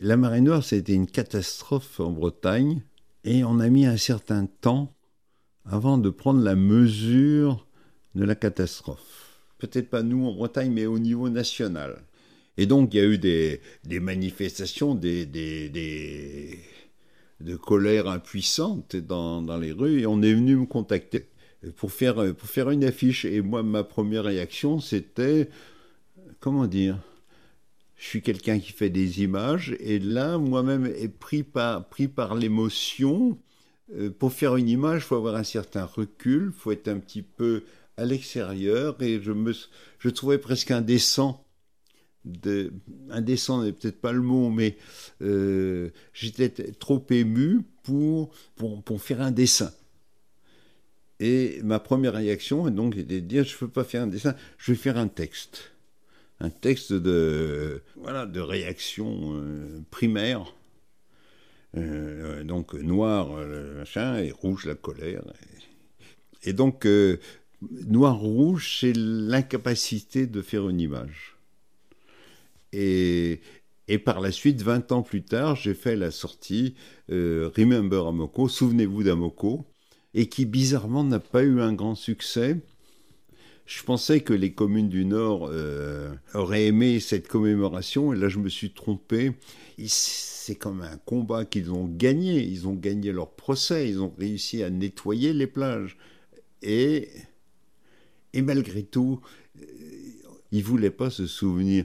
La marée noire, été une catastrophe en Bretagne et on a mis un certain temps avant de prendre la mesure de la catastrophe. Peut-être pas nous en Bretagne, mais au niveau national. Et donc, il y a eu des, manifestations, des, des, de colère impuissante dans, dans, les rues, et on est venu me contacter pour faire, pour faire une affiche. Et moi, ma première réaction, c'était, comment dire, je suis quelqu'un qui fait des images, et là, moi-même, est pris par, pris par l'émotion. Euh, pour faire une image, il faut avoir un certain recul, il faut être un petit peu à l'extérieur, et je me, je trouvais presque indécent de, indécent n'est peut-être pas le mot, mais euh, j'étais trop ému pour, pour, pour, faire un dessin. Et ma première réaction donc était de dire je ne peux pas faire un dessin, je vais faire un texte, un texte de voilà de réaction euh, primaire. Euh, donc noir le machin et rouge la colère. Et, donc noir rouge c'est l'incapacité de faire une image. Et, et par la suite, 20 ans plus tard, j'ai fait la sortie euh, Remember Amoko, Souvenez-vous d'Amoko, et qui bizarrement n'a pas eu un grand succès. Je pensais que les communes du Nord euh, auraient aimé cette commémoration, et là je me suis trompé. C'est comme un combat qu'ils ont gagné. Ils ont gagné leur procès, ils ont réussi à nettoyer les plages. Et, et malgré tout, euh, ils ne voulaient pas se souvenir.